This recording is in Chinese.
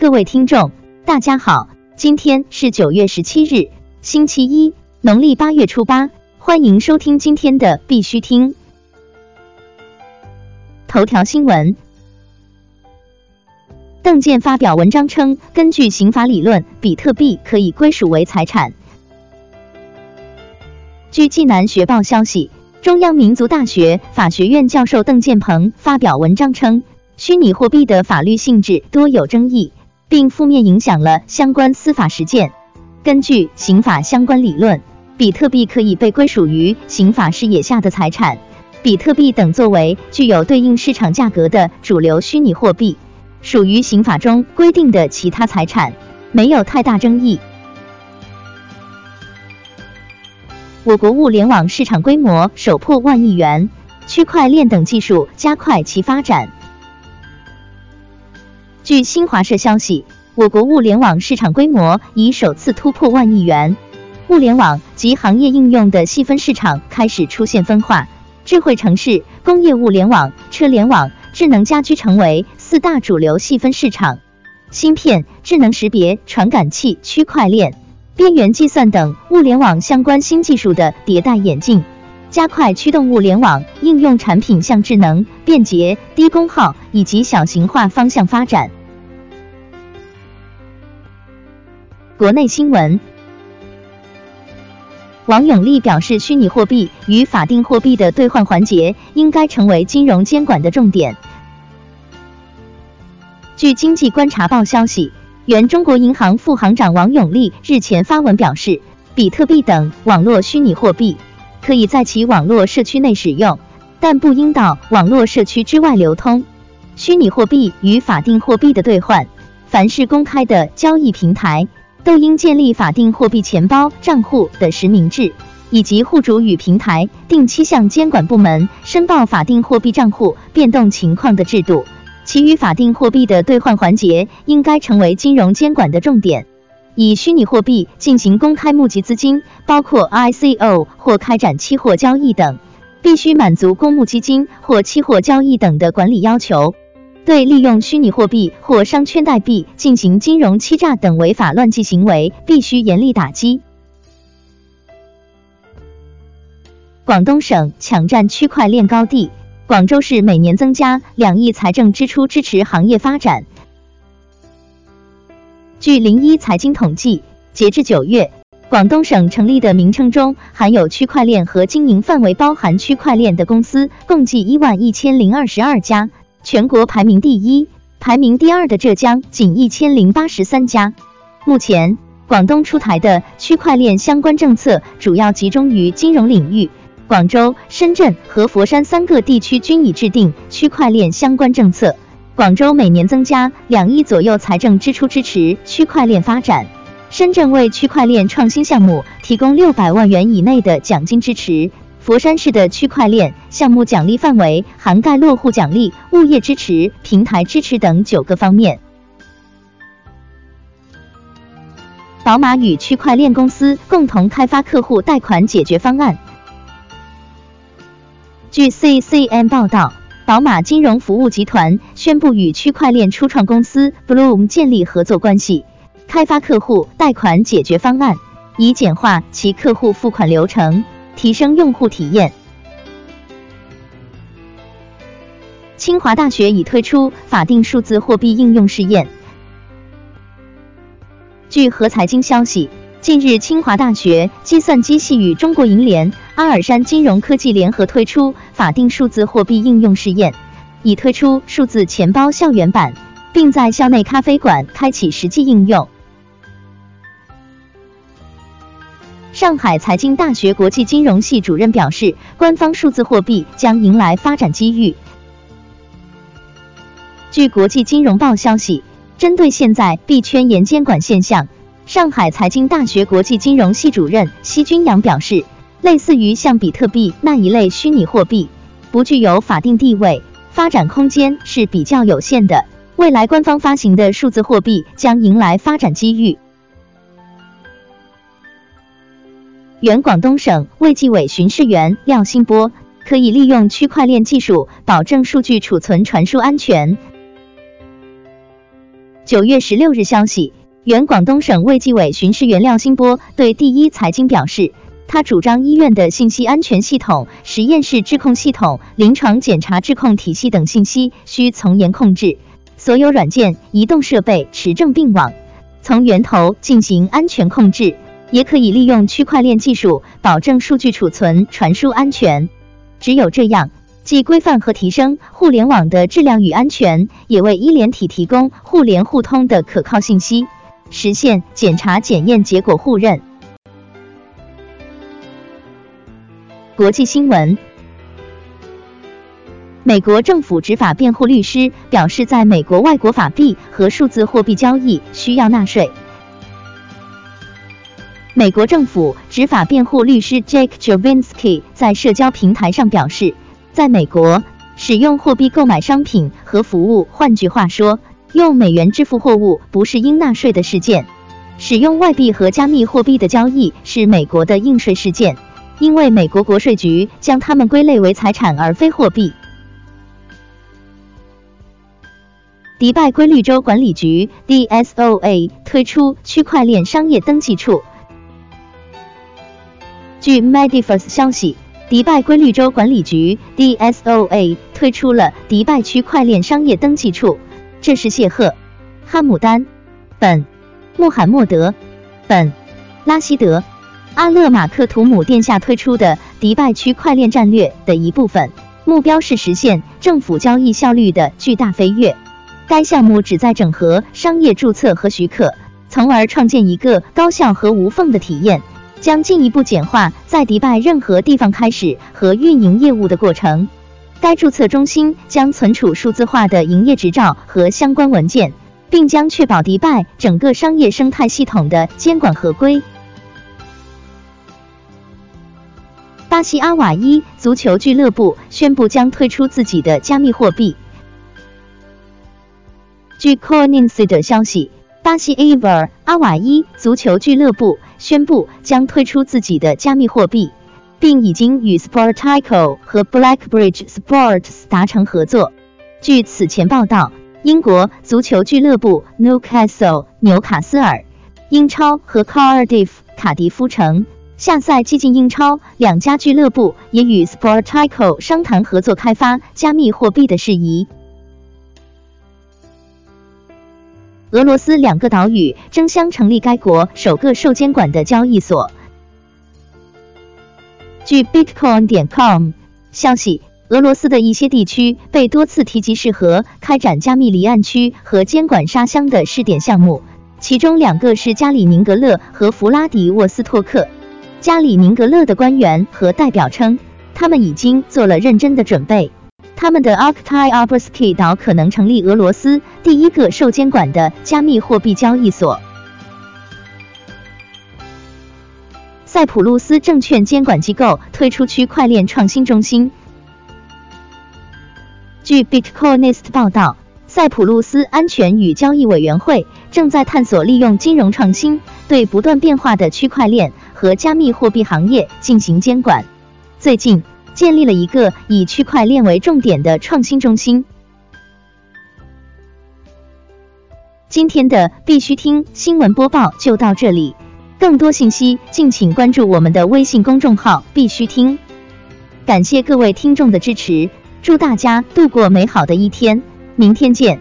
各位听众，大家好，今天是九月十七日，星期一，农历八月初八，欢迎收听今天的必须听头条新闻。邓健发表文章称，根据刑法理论，比特币可以归属为财产。据济南学报消息，中央民族大学法学院教授邓建鹏发表文章称，虚拟货币的法律性质多有争议，并负面影响了相关司法实践。根据刑法相关理论，比特币可以被归属于刑法视野下的财产。比特币等作为具有对应市场价格的主流虚拟货币。属于刑法中规定的其他财产，没有太大争议。我国物联网市场规模首破万亿元，区块链等技术加快其发展。据新华社消息，我国物联网市场规模已首次突破万亿元，物联网及行业应用的细分市场开始出现分化，智慧城市、工业物联网、车联网、智能家居成为。四大主流细分市场，芯片、智能识别、传感器、区块链、边缘计算等物联网相关新技术的迭代演进，加快驱动物联网应用产品向智能、便捷、低功耗以及小型化方向发展。国内新闻，王永利表示，虚拟货币与法定货币的兑换环节应该成为金融监管的重点。据经济观察报消息，原中国银行副行长王永利日前发文表示，比特币等网络虚拟货币可以在其网络社区内使用，但不应到网络社区之外流通。虚拟货币与法定货币的兑换，凡是公开的交易平台，都应建立法定货币钱包账户的实名制，以及户主与平台定期向监管部门申报法定货币账户变动情况的制度。其余法定货币的兑换环节应该成为金融监管的重点。以虚拟货币进行公开募集资金，包括 ICO 或开展期货交易等，必须满足公募基金或期货交易等的管理要求。对利用虚拟货币或商圈代币进行金融欺诈等违法乱纪行为，必须严厉打击。广东省抢占区块链高地。广州市每年增加两亿财政支出支持行业发展。据零一财经统计，截至九月，广东省成立的名称中含有区块链和经营范围包含区块链的公司共计一万一千零二十二家，全国排名第一，排名第二的浙江仅一千零八十三家。目前，广东出台的区块链相关政策主要集中于金融领域。广州、深圳和佛山三个地区均已制定区块链相关政策。广州每年增加两亿左右财政支出支持区块链发展，深圳为区块链创新项目提供六百万元以内的奖金支持。佛山市的区块链项目奖励范围涵盖落户奖励、物业支持、平台支持等九个方面。宝马与区块链公司共同开发客户贷款解决方案。据 CCM 报道，宝马金融服务集团宣布与区块链初创公司 Bloom 建立合作关系，开发客户贷款解决方案，以简化其客户付款流程，提升用户体验。清华大学已推出法定数字货币应用试验。据和财经消息。近日，清华大学计算机系与中国银联、阿尔山金融科技联合推出法定数字货币应用试验，已推出数字钱包校园版，并在校内咖啡馆开启实际应用。上海财经大学国际金融系主任表示，官方数字货币将迎来发展机遇。据国际金融报消息，针对现在币圈严监管现象。上海财经大学国际金融系主任奚军阳表示，类似于像比特币那一类虚拟货币，不具有法定地位，发展空间是比较有限的。未来官方发行的数字货币将迎来发展机遇。原广东省卫计委巡视员廖新波可以利用区块链技术保证数据储存传输安全。九月十六日消息，原广东省卫计委巡视员廖新波对第一财经表示，他主张医院的信息安全系统、实验室质控系统、临床检查质控体系等信息需从严控制，所有软件、移动设备持证并网，从源头进行安全控制。也可以利用区块链技术保证数据储存、传输安全。只有这样，既规范和提升互联网的质量与安全，也为医联体提供互联互通的可靠信息，实现检查检验结果互认。国际新闻：美国政府执法辩护律师表示，在美国外国法币和数字货币交易需要纳税。美国政府执法辩护律师 Jake Jovinsky 在社交平台上表示，在美国使用货币购买商品和服务，换句话说，用美元支付货物不是应纳税的事件。使用外币和加密货币的交易是美国的应税事件，因为美国国税局将它们归类为财产而非货币。迪拜规律州管理局 DSOA 推出区块链商业登记处。据 Medifus 消息，迪拜规律州管理局 DSOA 推出了迪拜区块链商业登记处。这是谢赫·哈姆丹·本·穆罕默德·本·拉希德·阿勒马克图姆殿下推出的迪拜区块链战略的一部分，目标是实现政府交易效率的巨大飞跃。该项目旨在整合商业注册和许可，从而创建一个高效和无缝的体验。将进一步简化在迪拜任何地方开始和运营业务的过程。该注册中心将存储数字化的营业执照和相关文件，并将确保迪拜整个商业生态系统的监管合规。巴西阿瓦伊足球俱乐部宣布将推出自己的加密货币。据 Coinins 的消息。巴西 a v e r 阿瓦伊足球俱乐部宣布将推出自己的加密货币，并已经与 Sportico 和 Blackbridge Sports 达成合作。据此前报道，英国足球俱乐部 Newcastle 纽卡斯尔、英超和 Cardiff 卡迪夫城下赛季进英超两家俱乐部也与 Sportico 商谈合作开发加密货币的事宜。俄罗斯两个岛屿争相成立该国首个受监管的交易所。据 Bitcoin 点 com 消息，俄罗斯的一些地区被多次提及适合开展加密离岸区和监管沙箱的试点项目，其中两个是加里宁格勒和弗拉迪沃斯托克。加里宁格勒的官员和代表称，他们已经做了认真的准备。他们的 Oktyabrski 岛可能成立俄罗斯第一个受监管的加密货币交易所。塞浦路斯证券监管机构推出区块链创新中心。据 Bitcoinist 报道，塞浦路斯安全与交易委员会正在探索利用金融创新对不断变化的区块链和加密货币行业进行监管。最近。建立了一个以区块链为重点的创新中心。今天的必须听新闻播报就到这里，更多信息敬请关注我们的微信公众号“必须听”。感谢各位听众的支持，祝大家度过美好的一天，明天见。